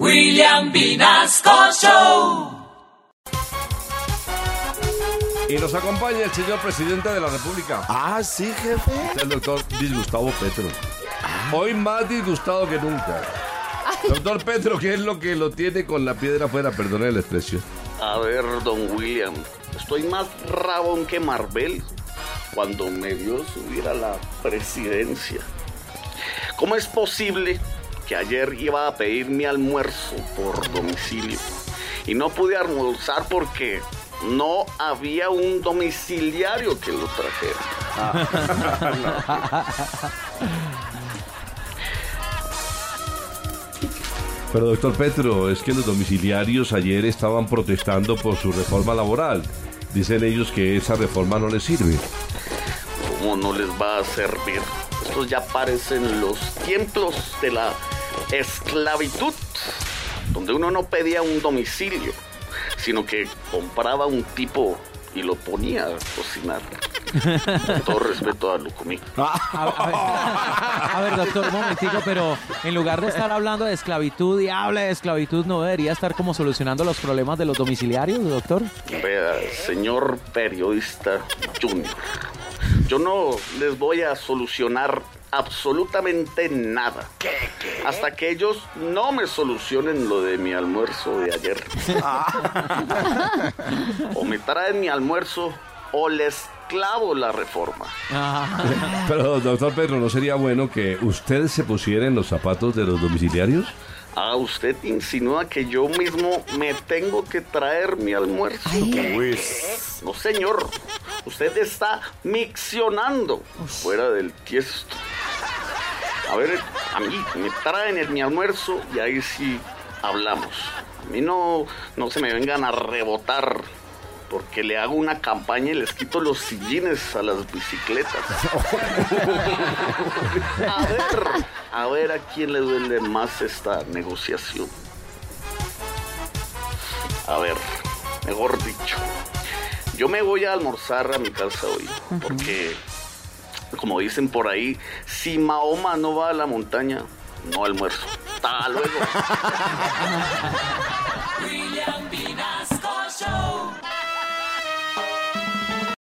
William Vinasco Show. Y nos acompaña el señor presidente de la República, Ah, sí, jefe. el doctor Disgustavo Petro. Hoy más disgustado que nunca. Doctor Petro, ¿qué es lo que lo tiene con la piedra afuera? Perdone la expresión. A ver, don William, estoy más rabón que Marvel cuando me vio subir a la presidencia. ¿Cómo es posible que ayer iba a pedir mi almuerzo por domicilio y no pude almorzar porque no había un domiciliario que lo trajera? Pero doctor Petro, es que los domiciliarios ayer estaban protestando por su reforma laboral. Dicen ellos que esa reforma no les sirve. ¿Cómo no les va a servir? Estos ya parecen los tiempos de la esclavitud, donde uno no pedía un domicilio, sino que compraba un tipo y lo ponía a cocinar. Con todo respeto a Lucumí. A, a ver, a ver, doctor, un momentico, pero en lugar de estar hablando de esclavitud y hable de esclavitud, ¿no debería estar como solucionando los problemas de los domiciliarios, doctor? Vea, señor periodista Junior, yo no les voy a solucionar absolutamente nada. Hasta que ellos no me solucionen lo de mi almuerzo de ayer. o me traen mi almuerzo o les clavo la reforma. Pero doctor Petro, ¿no sería bueno que usted se pusiera en los zapatos de los domiciliarios? Ah, usted insinúa que yo mismo me tengo que traer mi almuerzo. No, señor. Usted está miccionando fuera del tiesto. A ver, a mí me traen el, mi almuerzo y ahí sí hablamos. A mí no, no se me vengan a rebotar porque le hago una campaña y les quito los sillines a las bicicletas. A ver, a ver a quién le duele más esta negociación. A ver, mejor dicho, yo me voy a almorzar a mi casa hoy, porque, como dicen por ahí, si Mahoma no va a la montaña, no almuerzo. Hasta luego.